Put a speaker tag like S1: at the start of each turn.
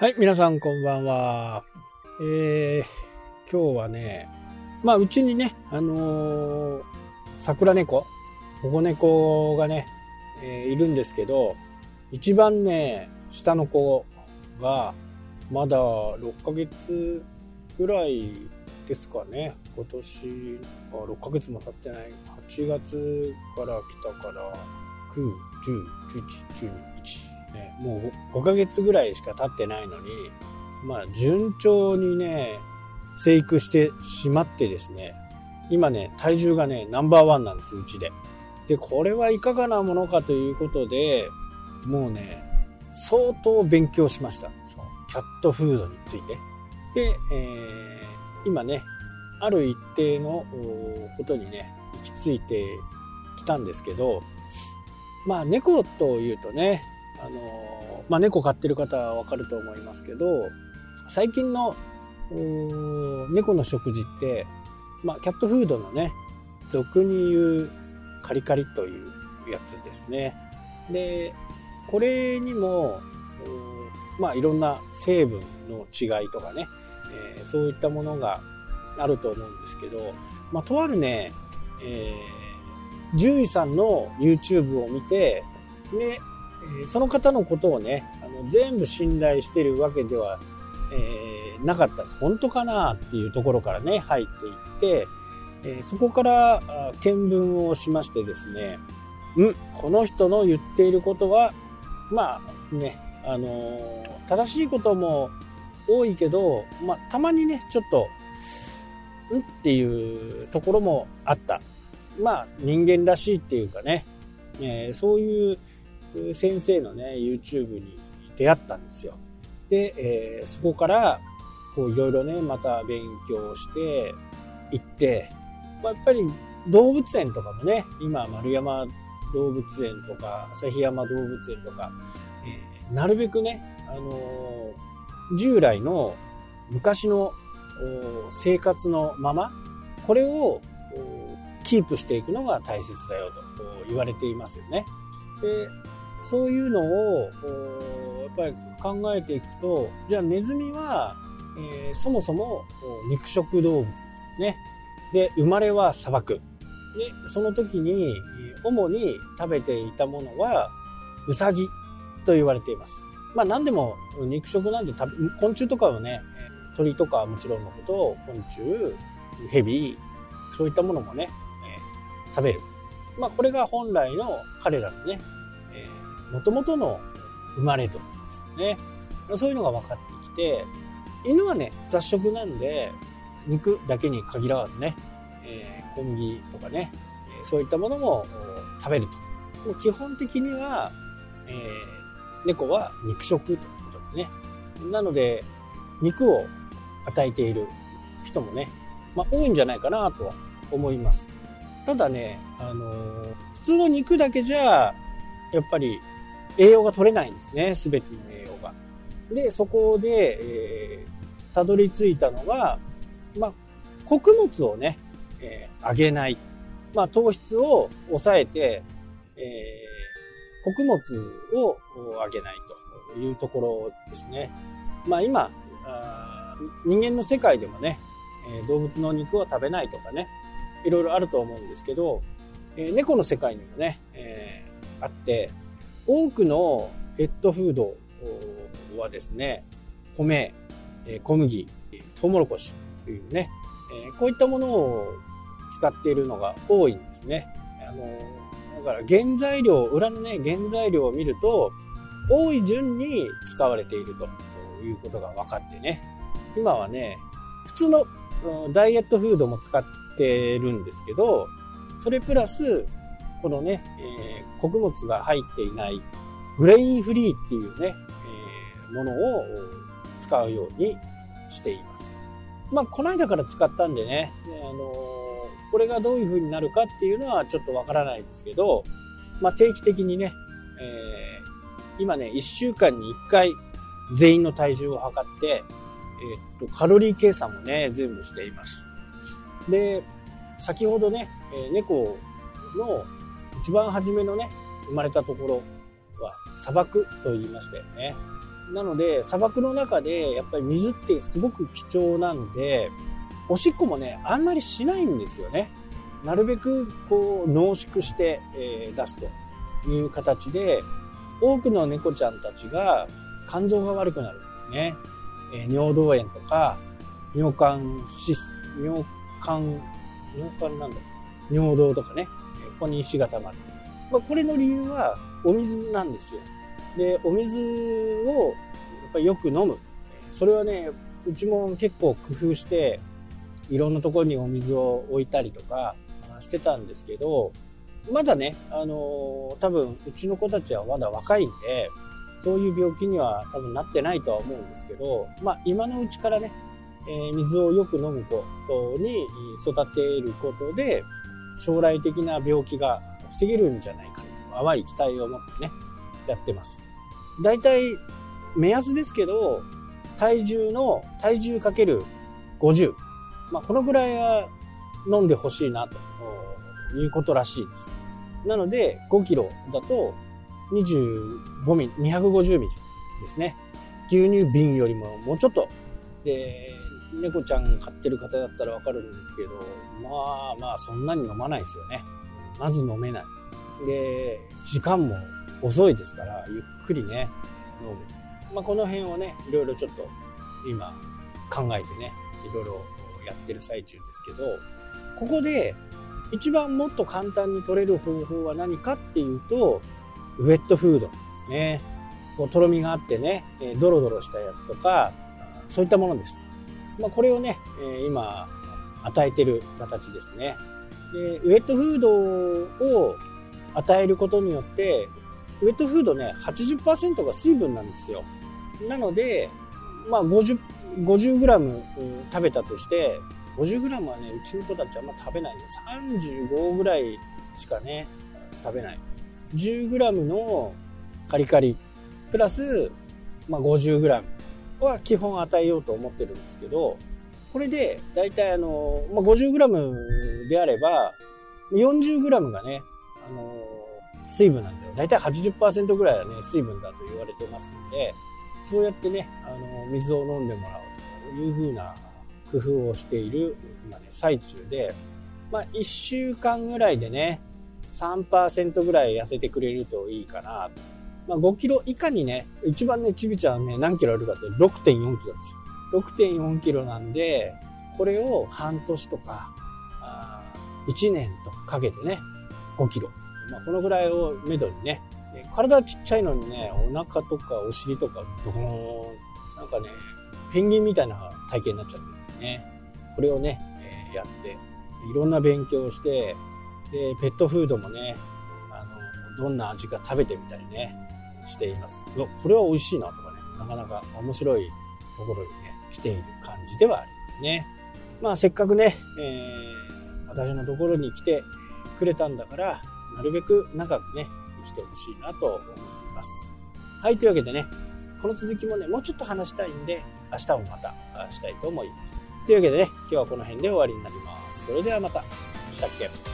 S1: はい、皆さんこんばんは。えー、今日はね、まあ、うちにね、あのー、桜猫、保護猫がね、えー、いるんですけど、一番ね、下の子が、まだ6ヶ月ぐらいですかね。今年、あ6ヶ月も経ってない。8月から来たから、9、10、11、12、1。ね、もう5ヶ月ぐらいしか経ってないのに、まあ、順調にね、生育してしまってですね、今ね、体重がね、ナンバーワンなんです、うちで。で、これはいかがなものかということで、もうね、相当勉強しました。キャットフードについて。で、えー、今ね、ある一定のことにね、行き着いてきたんですけど、まあ猫というとね、あのまあ、猫飼ってる方はわかると思いますけど、最近の猫の食事って、まあ、キャットフードのね、俗に言うカリカリというやつですね。で、これにも、まあ、いろんな成分の違いとかね、えー、そういったものがあると思うんですけど、まあ、とあるね、えー、獣医さんの YouTube を見て、で、その方のことをね、あの全部信頼してるわけでは、えー、なかったです。本当かなっていうところからね、入っていって、え、そこから見聞をしましてですね、んこの人の言っていることは、まあね、あの、正しいことも多いけど、まあ、たまにね、ちょっと、んっていうところもあった。まあ、人間らしいっていうかね、えー、そういう先生のね、YouTube に出会ったんですよ。で、えー、そこから、こういろいろね、また勉強して行って、まあ、やっぱり動物園とかもね、今丸山動物園とか旭山動物園とか、えー、なるべくね、あのー、従来の昔の生活のまま、これをキープしていくのが大切だよと言われていますよね。で、そういうのをやっぱり考えていくとじゃあネズミは、えー、そもそも肉食動物ですね。で生まれは砂漠でその時に主に食べていたものはウサギと言われています。まあ何でも肉食なんで昆虫とかはね鳥とかはもちろんのこと昆虫ヘビそういったものもね、食べる。まあこれが本来の彼らのねもともとの生まれとですね。そういうのが分かってきて、犬はね、雑食なんで、肉だけに限らずね、えー、小麦とかね、そういったものも食べるとも。基本的には、えー、猫は肉食ということでね。なので、肉を与えている人もね、まあ、多いんじゃないかなとは思います。ただね、あのー、普通の肉だけじゃ、やっぱり栄養が取れないんですね、すべての栄養が。で、そこで、えー、たどり着いたのが、まあ、穀物をね、えー、あげない。まあ、糖質を抑えて、えー、穀物をあげないというところですね。まあ、今、あ人間の世界でもね、え動物の肉を食べないとかね、いろいろあると思うんですけど、え猫の世界にもね、えあって、多くのペットフードはですね、米、小麦、トウモロコシというね、こういったものを使っているのが多いんですね。あの、だから原材料、裏のね、原材料を見ると、多い順に使われているということが分かってね。今はね、普通のダイエットフードも使ってるんですけど、それプラス、このね、えー、穀物が入っていないグレインフリーっていうね、えー、ものを使うようにしています。まあ、この間から使ったんでね、あのー、これがどういう風になるかっていうのはちょっとわからないですけど、まあ、定期的にね、えー、今ね、1週間に1回全員の体重を測って、えー、っと、カロリー計算もね、全部しています。で、先ほどね、え猫の一番初めのね、生まれたところは砂漠と言いましたよね。なので、砂漠の中でやっぱり水ってすごく貴重なんで、おしっこもね、あんまりしないんですよね。なるべくこう濃縮して、え、出すという形で、多くの猫ちゃんたちが肝臓が悪くなるんですね。え、尿道炎とか、尿管シス、尿管、尿管なんだっけ？尿道とかね、ここに石が溜まる。まあ、これの理由はお水なんですよ。で、お水をやっぱりよく飲む。それはね、うちも結構工夫して、いろんなところにお水を置いたりとかしてたんですけど、まだね、あのー、多分うちの子たちはまだ若いんで、そういう病気には多分なってないとは思うんですけど、まあ今のうちからね、えー、水をよく飲むことに育てることで、将来的な病気が防げるんじゃないかと、淡い期待を持ってね、やってます。大体、目安ですけど、体重の、体重かける50。まあ、このぐらいは飲んでほしいなということらしいです。なので、5キロだと25ミリ、250ミリですね。牛乳瓶よりももうちょっと。で、猫ちゃん飼ってる方だったらわかるんですけど、まあまあそんなに飲まないですよね。まず飲めない。で、時間も遅いですから、ゆっくりね、飲む。まあこの辺をね、いろいろちょっと今考えてね、いろいろやってる最中ですけど、ここで一番もっと簡単に取れる方法は何かっていうと、ウェットフードですね。こう、とろみがあってね、ドロドロしたやつとか、そういったものです。まあ、これをね、今、与えてる形ですね。で、ウェットフードを与えることによって、ウェットフードね、80%が水分なんですよ。なので、まあ50、50g 食べたとして、50g はね、うちの子たちはあんま食べない、35ぐらいしかね、食べない。10g のカリカリ、プラス、まあ、50g は基本与えようと思ってるんですけど、これで、だいたいあの、まあ、50g であれば、40g がね、あの、水分なんですよ。だいたい80%ぐらいはね、水分だと言われてますので、そうやってね、あの、水を飲んでもらおうというふうな工夫をしている今ね、最中で、まあ、1週間ぐらいでね、3%ぐらい痩せてくれるといいかな。まあ、5キロ以下にね、一番ね、ちびちゃんはね、何キロあるかって6.4キロですよ。6.4キロなんで、これを半年とか、あ1年とかかけてね、5キロ。まあ、このぐらいをめどにね、体ちっちゃいのにね、お腹とかお尻とか、ドーン、なんかね、ペンギンみたいな体型になっちゃってるんですね。これをね、えー、やって、いろんな勉強をして、で、ペットフードもね、あの、どんな味か食べてみたりね、しています。これは美味しいなとかね、なかなか面白いところにね、来ている感じではありますね。まあ、せっかくね、えー、私のところに来てくれたんだから、なるべく長くね、生きてほしいなと思います。はい、というわけでね、この続きもね、もうちょっと話したいんで、明日もまたしたいと思います。というわけでね、今日はこの辺で終わりになります。それではまた。したっけ？